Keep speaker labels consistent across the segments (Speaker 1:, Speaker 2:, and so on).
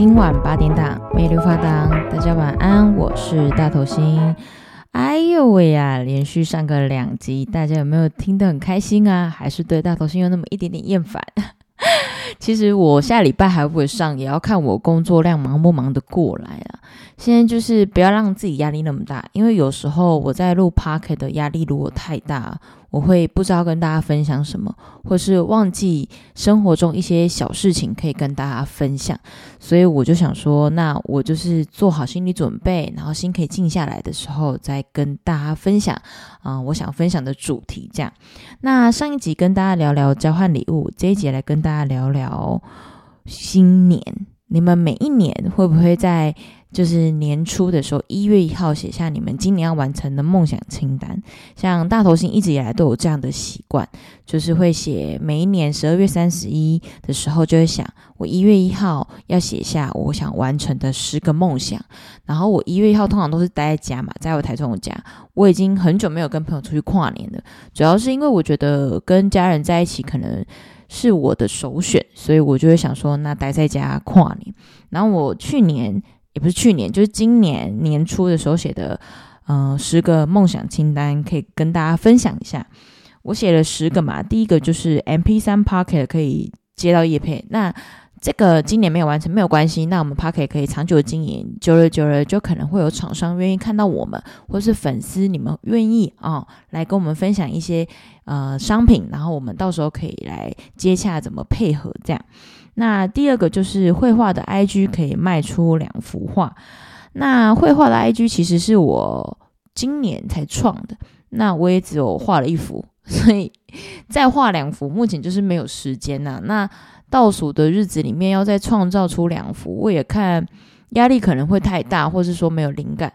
Speaker 1: 今晚八点档，美丽发档，大家晚安，我是大头星。哎呦喂呀，连续上个两集，大家有没有听得很开心啊？还是对大头星有那么一点点厌烦？其实我下礼拜还会上，也要看我工作量忙不忙得过来啊。现在就是不要让自己压力那么大，因为有时候我在录 Podcast 的压力如果太大，我会不知道跟大家分享什么，或是忘记生活中一些小事情可以跟大家分享，所以我就想说，那我就是做好心理准备，然后心可以静下来的时候，再跟大家分享啊、我想分享的主题这样。那上一集跟大家聊聊交换礼物，这一集来跟大家聊聊新年，你们每一年会不会在？就是年初的时候，一月一号写下你们今年要完成的梦想清单。像大头星一直以来都有这样的习惯，就是会写每一年十二月三十一的时候，就会想我一月一号要写下我想完成的十个梦想。然后我一月一号通常都是待在家嘛，在我台中的家。我已经很久没有跟朋友出去跨年了，主要是因为我觉得跟家人在一起可能是我的首选，所以我就会想说，那待在家跨年。然后我去年。也不是去年，就是今年年初的时候写的，嗯、十个梦想清单，可以跟大家分享一下。我写了十个嘛，第一个就是 M P 三 Pocket 可以接到叶配，那这个今年没有完成没有关系，那我们 pack 可以长久经营，久了久了就可能会有厂商愿意看到我们，或是粉丝你们愿意啊、哦、来跟我们分享一些呃商品，然后我们到时候可以来接洽怎么配合这样。那第二个就是绘画的 IG 可以卖出两幅画。那绘画的 IG 其实是我今年才创的，那我也只有画了一幅，所以再画两幅，目前就是没有时间呐。那倒数的日子里面要再创造出两幅，我也看压力可能会太大，或是说没有灵感。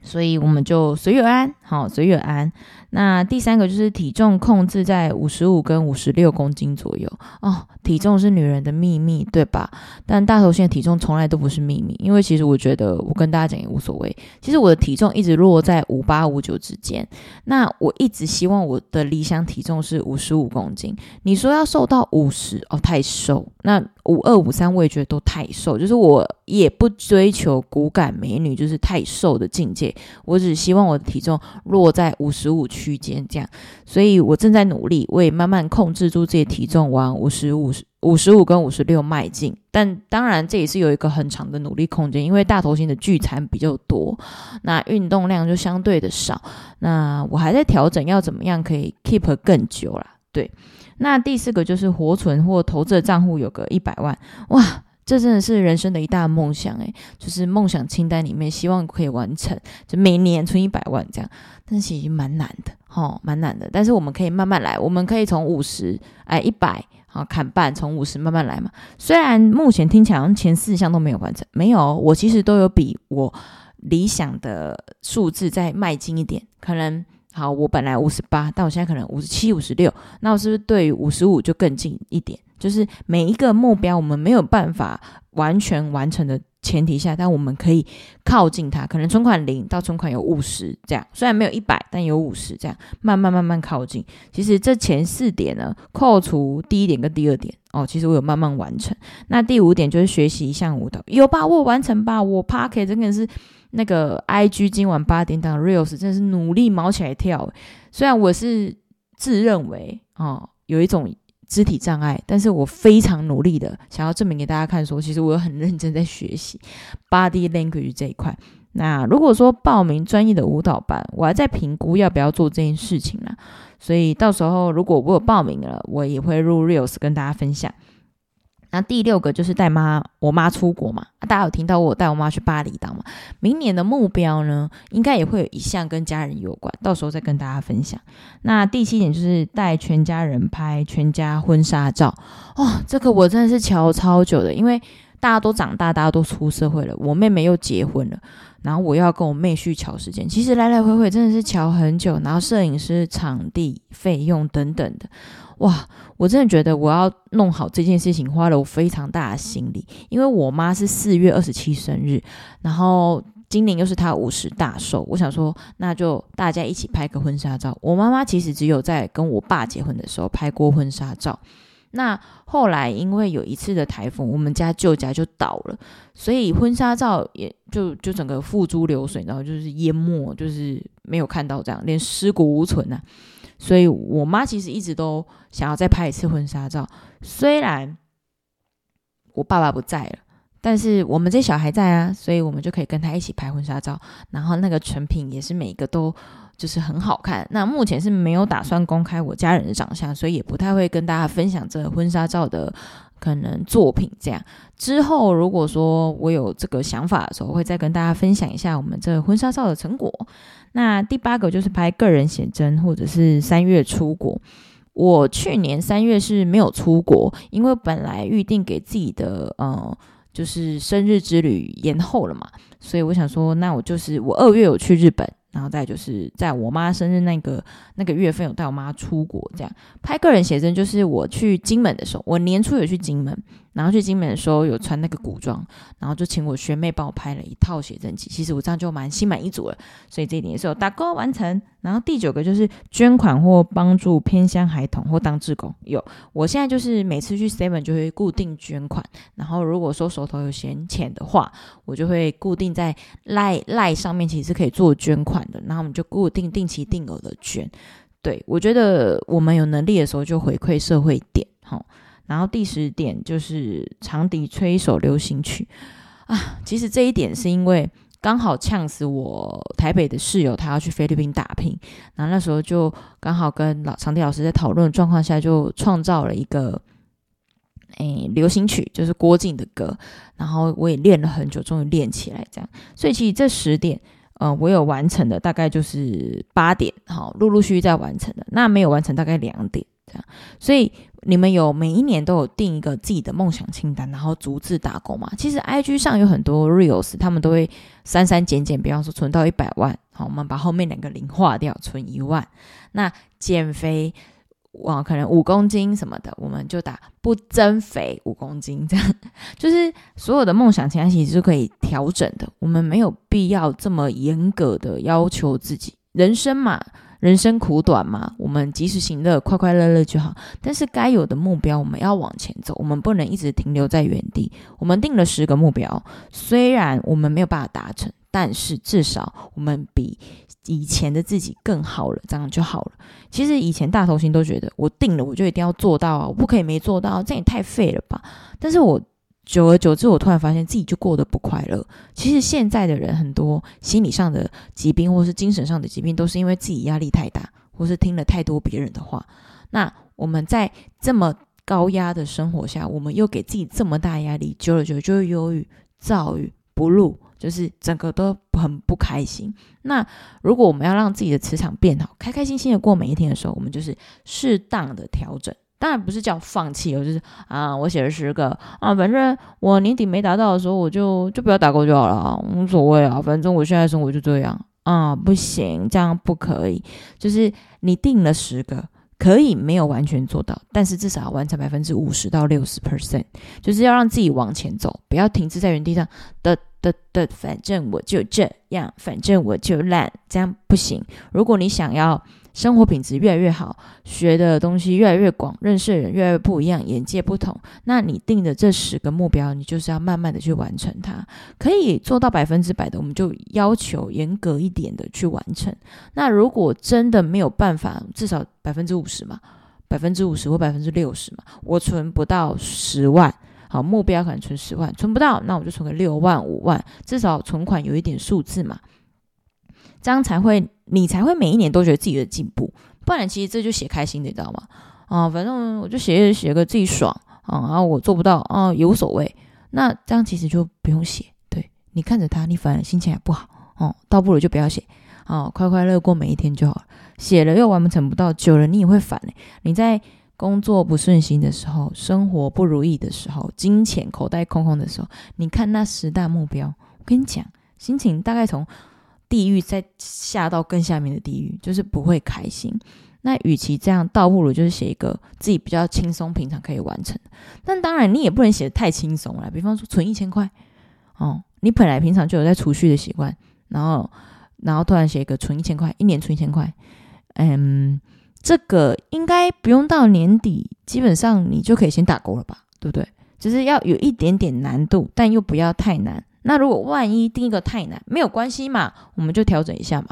Speaker 1: 所以我们就随遇而安，好，随遇安。那第三个就是体重控制在五十五跟五十六公斤左右哦。体重是女人的秘密，对吧？但大头星的体重从来都不是秘密，因为其实我觉得我跟大家讲也无所谓。其实我的体重一直落在五八五九之间。那我一直希望我的理想体重是五十五公斤。你说要瘦到五十哦，太瘦。那五二五三我也觉得都太瘦，就是我也不追求骨感美女，就是太瘦的境界。我只希望我的体重落在五十五区间这样，所以我正在努力，我也慢慢控制住自己体重，往五十五、五十五跟五十六迈进。但当然，这也是有一个很长的努力空间，因为大头型的聚餐比较多，那运动量就相对的少。那我还在调整，要怎么样可以 keep 更久啦。对，那第四个就是活存或投资的账户有个一百万，哇！这真的是人生的一大梦想诶，就是梦想清单里面希望可以完成，就每年存一百万这样，但是已经蛮难的，哦，蛮难的。但是我们可以慢慢来，我们可以从五十哎一百好砍半，从五十慢慢来嘛。虽然目前听起来好像前四项都没有完成，没有，我其实都有比我理想的数字再迈进一点。可能好，我本来五十八，但我现在可能五十七、五十六，那我是不是对于五十五就更近一点？就是每一个目标，我们没有办法完全完成的前提下，但我们可以靠近它。可能存款零到存款有五十这样，虽然没有一百，但有五十这样，慢慢慢慢靠近。其实这前四点呢，扣除第一点跟第二点哦，其实我有慢慢完成。那第五点就是学习一项舞蹈，有把握完成吧？我 Pocket 真的是那个 IG 今晚八点档 Reels 真的是努力毛起来跳。虽然我是自认为哦有一种。肢体障碍，但是我非常努力的想要证明给大家看说，说其实我有很认真在学习 body language 这一块。那如果说报名专业的舞蹈班，我还在评估要不要做这件事情呢。所以到时候如果我有报名了，我也会入 reels 跟大家分享。那第六个就是带妈，我妈出国嘛，大家有听到我带我妈去巴厘岛嘛？明年的目标呢，应该也会有一项跟家人有关，到时候再跟大家分享。那第七点就是带全家人拍全家婚纱照哦，这个我真的是瞧超久的，因为大家都长大，大家都出社会了，我妹妹又结婚了，然后我又要跟我妹去瞧时间，其实来来回回真的是瞧很久，然后摄影师、场地费用等等的。哇，我真的觉得我要弄好这件事情，花了我非常大的心力。因为我妈是四月二十七生日，然后今年又是她五十大寿，我想说，那就大家一起拍个婚纱照。我妈妈其实只有在跟我爸结婚的时候拍过婚纱照，那后来因为有一次的台风，我们家旧家就倒了，所以婚纱照也就就整个付诸流水，然后就是淹没，就是没有看到这样，连尸骨无存啊。所以我妈其实一直都想要再拍一次婚纱照，虽然我爸爸不在了，但是我们这小孩在啊，所以我们就可以跟他一起拍婚纱照，然后那个成品也是每个都。就是很好看。那目前是没有打算公开我家人的长相，所以也不太会跟大家分享这婚纱照的可能作品。这样之后，如果说我有这个想法的时候，会再跟大家分享一下我们这婚纱照的成果。那第八个就是拍个人写真，或者是三月出国。我去年三月是没有出国，因为本来预定给自己的呃，就是生日之旅延后了嘛，所以我想说，那我就是我二月有去日本。然后再就是在我妈生日那个那个月份，有带我妈出国，这样拍个人写真。就是我去金门的时候，我年初有去金门。然后去金门的时候有穿那个古装，然后就请我学妹帮我拍了一套写真集。其实我这样就蛮心满意足了，所以这一点也是有打勾完成。然后第九个就是捐款或帮助偏乡孩童或当志工。有，我现在就是每次去 Seven 就会固定捐款，然后如果说手头有闲钱的话，我就会固定在赖赖上面，其实可以做捐款的。然后我们就固定定期定额的捐。对，我觉得我们有能力的时候就回馈社会点，齁。然后第十点就是长笛吹一首流行曲。啊，其实这一点是因为刚好呛死我台北的室友，他要去菲律宾打拼，然后那时候就刚好跟老长笛老师在讨论的状况下，就创造了一个诶流行曲，就是郭靖的歌，然后我也练了很久，终于练起来这样，所以其实这十点，嗯、呃，我有完成的大概就是八点，好，陆陆续续在完成的，那没有完成大概两点这样，所以。你们有每一年都有定一个自己的梦想清单，然后逐字打勾吗？其实 IG 上有很多 Reels，他们都会删删减减，比方说存到一百万，好，我们把后面两个零划掉，存一万。那减肥，哇，可能五公斤什么的，我们就打不增肥五公斤，这样 就是所有的梦想清单其实是可以调整的，我们没有必要这么严格的要求自己，人生嘛。人生苦短嘛，我们及时行乐，快快乐乐就好。但是该有的目标，我们要往前走，我们不能一直停留在原地。我们定了十个目标，虽然我们没有办法达成，但是至少我们比以前的自己更好了，这样就好了。其实以前大头星都觉得，我定了我就一定要做到啊，我不可以没做到，这也太废了吧。但是我。久而久之，我突然发现自己就过得不快乐。其实现在的人很多心理上的疾病，或是精神上的疾病，都是因为自己压力太大，或是听了太多别人的话。那我们在这么高压的生活下，我们又给自己这么大压力，久了久了就忧郁、躁郁、不入，就是整个都很不开心。那如果我们要让自己的磁场变好，开开心心的过每一天的时候，我们就是适当的调整。当然不是叫放弃哦，就是啊，我写了十个啊，反正我年底没达到的时候，我就就不要打勾就好了，无所谓啊，反正我现在生活就这样啊，不行，这样不可以。就是你定了十个，可以没有完全做到，但是至少要完成百分之五十到六十 percent，就是要让自己往前走，不要停滞在原地上的的的，反正我就这样，反正我就烂，这样不行。如果你想要。生活品质越来越好，学的东西越来越广，认识的人越来越不一样，眼界不同。那你定的这十个目标，你就是要慢慢的去完成它。可以做到百分之百的，我们就要求严格一点的去完成。那如果真的没有办法，至少百分之五十嘛，百分之五十或百分之六十嘛，我存不到十万，好，目标可能存十万，存不到，那我就存个六万、五万，至少存款有一点数字嘛。这样才会，你才会每一年都觉得自己的进步，不然其实这就写开心的，你知道吗？啊，反正我就写写个自己爽啊，然后我做不到啊也无所谓，那这样其实就不用写，对，你看着他，你反而心情还不好哦，倒不如就不要写，哦，快快乐过每一天就好了。写了又完成不到，久了你也会烦嘞。你在工作不顺心的时候，生活不如意的时候，金钱口袋空空的时候，你看那十大目标，我跟你讲，心情大概从。地狱再下到更下面的地狱，就是不会开心。那与其这样，倒不如就是写一个自己比较轻松、平常可以完成。但当然，你也不能写的太轻松了。比方说，存一千块哦，你本来平常就有在储蓄的习惯，然后，然后突然写一个存一千块，一年存一千块，嗯，这个应该不用到年底，基本上你就可以先打勾了吧，对不对？就是要有一点点难度，但又不要太难。那如果万一第一个太难，没有关系嘛，我们就调整一下嘛，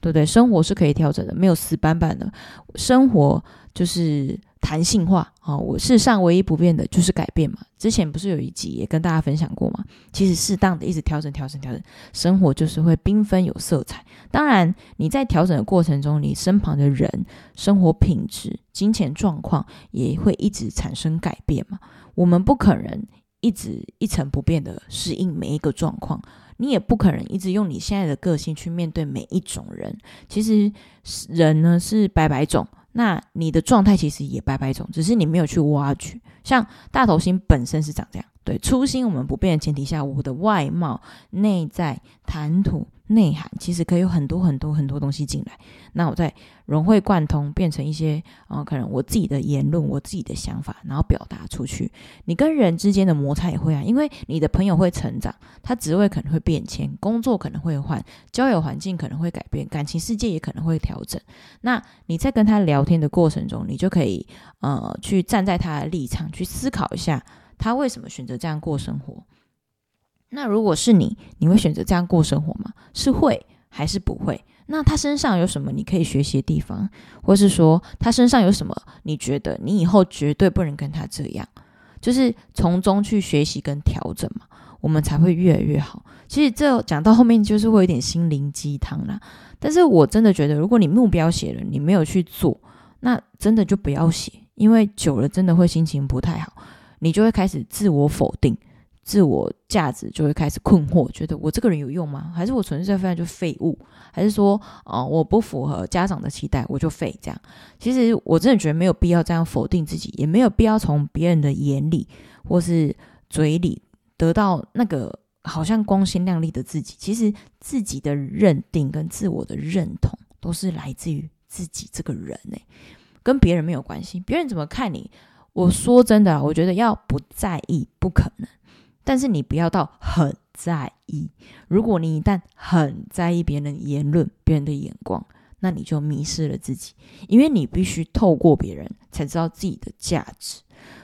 Speaker 1: 对不对？生活是可以调整的，没有死板板的，生活就是。弹性化啊，我世上唯一不变的就是改变嘛。之前不是有一集也跟大家分享过嘛？其实适当的一直调整、调整、调整，生活就是会缤纷有色彩。当然，你在调整的过程中，你身旁的人、生活品质、金钱状况也会一直产生改变嘛。我们不可能一直一成不变的适应每一个状况，你也不可能一直用你现在的个性去面对每一种人。其实人呢是百百种。那你的状态其实也百百种，只是你没有去挖掘。像大头星本身是长这样，对，初心我们不变的前提下，我的外貌、内在、谈吐。内涵其实可以有很多很多很多东西进来，那我再融会贯通，变成一些啊、可能我自己的言论，我自己的想法，然后表达出去。你跟人之间的摩擦也会啊，因为你的朋友会成长，他职位可能会变迁，工作可能会换，交友环境可能会改变，感情世界也可能会调整。那你在跟他聊天的过程中，你就可以呃去站在他的立场去思考一下，他为什么选择这样过生活。那如果是你，你会选择这样过生活吗？是会还是不会？那他身上有什么你可以学习的地方，或是说他身上有什么你觉得你以后绝对不能跟他这样，就是从中去学习跟调整嘛，我们才会越来越好。其实这讲到后面就是会有点心灵鸡汤啦，但是我真的觉得，如果你目标写了，你没有去做，那真的就不要写，因为久了真的会心情不太好，你就会开始自我否定。自我价值就会开始困惑，觉得我这个人有用吗？还是我纯粹非常就废物？还是说，啊、我不符合家长的期待，我就废？这样，其实我真的觉得没有必要这样否定自己，也没有必要从别人的眼里或是嘴里得到那个好像光鲜亮丽的自己。其实自己的认定跟自我的认同都是来自于自己这个人诶，跟别人没有关系。别人怎么看你？我说真的，我觉得要不在意不可能。但是你不要到很在意。如果你一旦很在意别人言论、别人的眼光，那你就迷失了自己。因为你必须透过别人才知道自己的价值。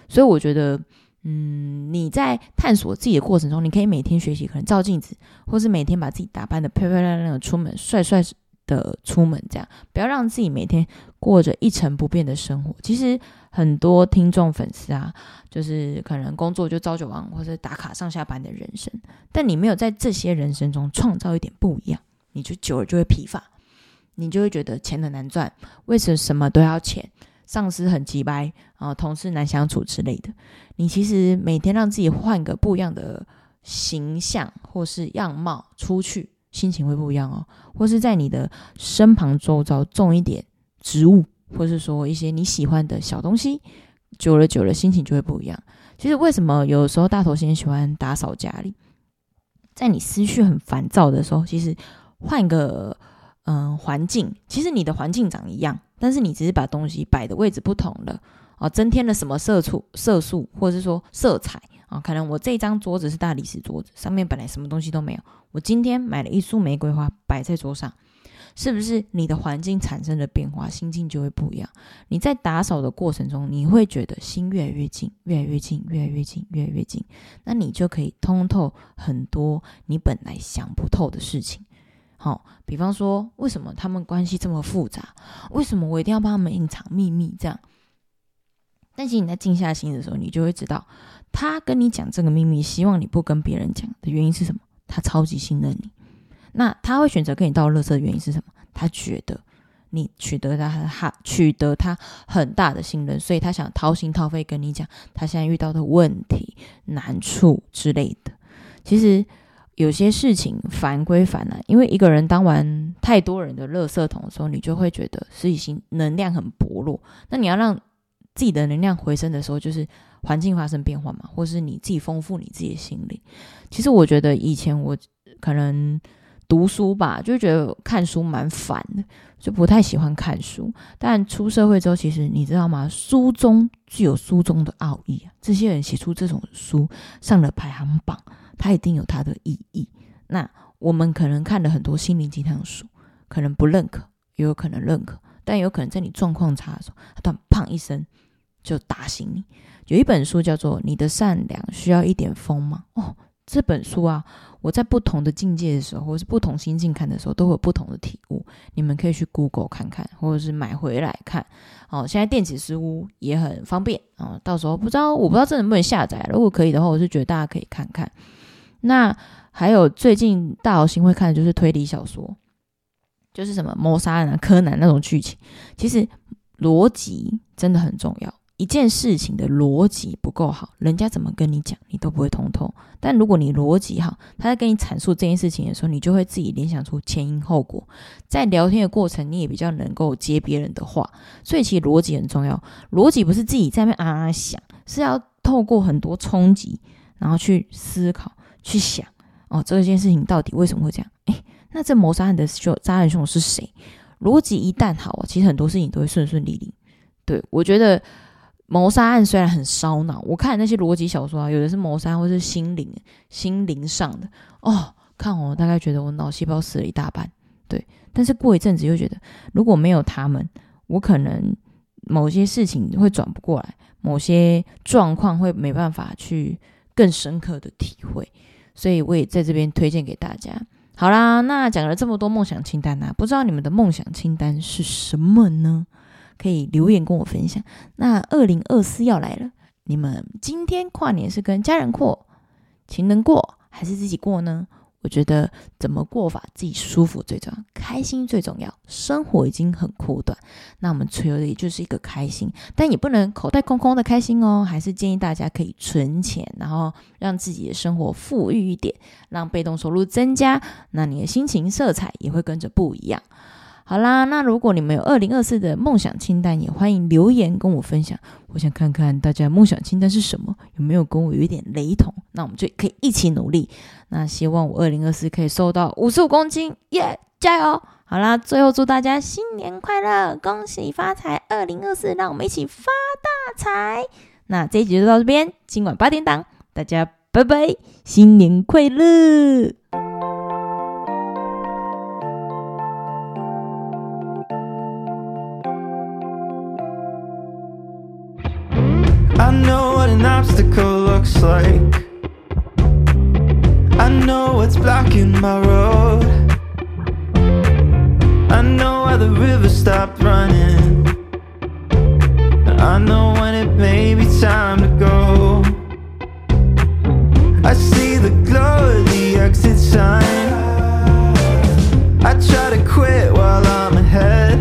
Speaker 1: 所以我觉得，嗯，你在探索自己的过程中，你可以每天学习，可能照镜子，或是每天把自己打扮得漂漂亮亮的出门，帅帅的出门，这样不要让自己每天过着一成不变的生活。其实。很多听众粉丝啊，就是可能工作就朝九晚五，或者打卡上下班的人生，但你没有在这些人生中创造一点不一样，你就久了就会疲乏，你就会觉得钱很难赚，为什么什么都要钱？上司很急掰啊，同事难相处之类的。你其实每天让自己换个不一样的形象或是样貌出去，心情会不一样哦。或是在你的身旁周遭种一点植物。或是说一些你喜欢的小东西，久了久了心情就会不一样。其实为什么有时候大头星喜欢打扫家里？在你思绪很烦躁的时候，其实换个嗯环境，其实你的环境长一样，但是你只是把东西摆的位置不同了哦，增添了什么色素、色素，或者是说色彩可能我这张桌子是大理石桌子，上面本来什么东西都没有，我今天买了一束玫瑰花摆在桌上。是不是你的环境产生的变化，心境就会不一样？你在打扫的过程中，你会觉得心越来越近，越来越近，越来越近，越来越近。那你就可以通透很多你本来想不透的事情。好，比方说，为什么他们关系这么复杂？为什么我一定要帮他们隐藏秘密？这样，但其实你在静下心的时候，你就会知道，他跟你讲这个秘密，希望你不跟别人讲的原因是什么？他超级信任你。那他会选择跟你倒垃圾的原因是什么？他觉得你取得他他取得他很大的信任，所以他想掏心掏肺跟你讲他现在遇到的问题、难处之类的。其实有些事情烦归烦啊，因为一个人当完太多人的垃圾桶的时候，你就会觉得自己心能量很薄弱。那你要让自己的能量回升的时候，就是环境发生变化嘛，或是你自己丰富你自己的心灵。其实我觉得以前我可能。读书吧，就觉得看书蛮烦的，就不太喜欢看书。但出社会之后，其实你知道吗？书中具有书中的奥义啊。这些人写出这种书上了排行榜，它一定有它的意义。那我们可能看了很多心灵鸡汤书，可能不认可，也有可能认可。但有可能在你状况差的时候，他突然砰一声就打醒你。有一本书叫做《你的善良需要一点风吗》哦，这本书啊，我在不同的境界的时候，或是不同心境看的时候，都会有不同的体悟。你们可以去 Google 看看，或者是买回来看。哦，现在电子书也很方便啊，哦，到时候不知道我不知道这能不能下载，如果可以的话，我是觉得大家可以看看。那还有最近大老星会看的就是推理小说，就是什么谋杀案啊、柯南那种剧情，其实逻辑真的很重要。一件事情的逻辑不够好，人家怎么跟你讲，你都不会通透。但如果你逻辑好，他在跟你阐述这件事情的时候，你就会自己联想出前因后果。在聊天的过程，你也比较能够接别人的话。所以其实逻辑很重要，逻辑不是自己在那啊啊想，是要透过很多冲击，然后去思考、去想。哦，这件事情到底为什么会这样？诶，那这谋杀案的凶杀人凶手是谁？逻辑一旦好，其实很多事情都会顺顺利利。对，我觉得。谋杀案虽然很烧脑，我看那些逻辑小说啊，有的是谋杀或是心灵、心灵上的哦，看我大概觉得我脑细胞死了一大半，对。但是过一阵子又觉得，如果没有他们，我可能某些事情会转不过来，某些状况会没办法去更深刻的体会，所以我也在这边推荐给大家。好啦，那讲了这么多梦想清单啊，不知道你们的梦想清单是什么呢？可以留言跟我分享。那二零二四要来了，你们今天跨年是跟家人过、情人过，还是自己过呢？我觉得怎么过法自己舒服最重要，开心最重要。生活已经很苦短，那我们追求的也就是一个开心，但也不能口袋空空的开心哦。还是建议大家可以存钱，然后让自己的生活富裕一点，让被动收入增加，那你的心情色彩也会跟着不一样。好啦，那如果你们有二零二四的梦想清单，也欢迎留言跟我分享。我想看看大家梦想清单是什么，有没有跟我有一点雷同？那我们就可以一起努力。那希望我二零二四可以瘦到五十五公斤，耶、加油！好啦，最后祝大家新年快乐，恭喜发财！二零二四，让我们一起发大财。那这一集就到这边，今晚八点档，大家拜拜，新年快乐
Speaker 2: like I know what's blocking my road. I know why the river stopped running. I know when it may be time to go. I see the glow of the exit sign. I try to quit while I'm ahead.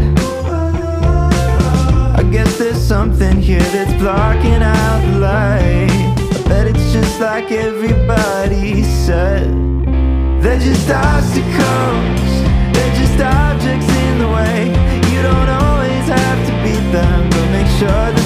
Speaker 2: I guess there's something here that's blocking out like everybody said. They're just obstacles, they're just objects in the way. You don't always have to beat them, but make sure that.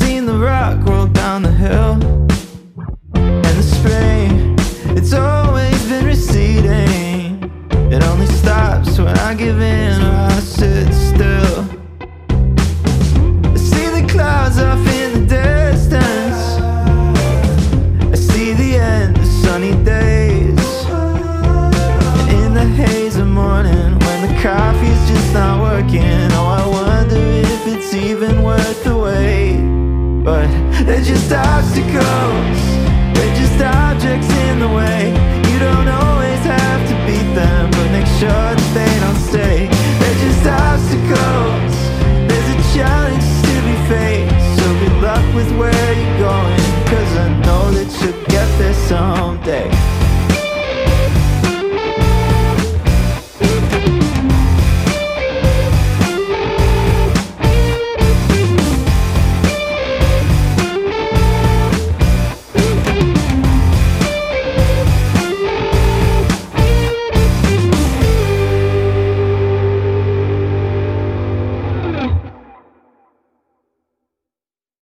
Speaker 2: Seen the rock roll down the hill. And the spray, it's always been receding. It only stops when I give in or I sit still. I see the clouds off in the distance. I see the end of sunny days. And In the haze of morning when the coffee's just not working it just starts to come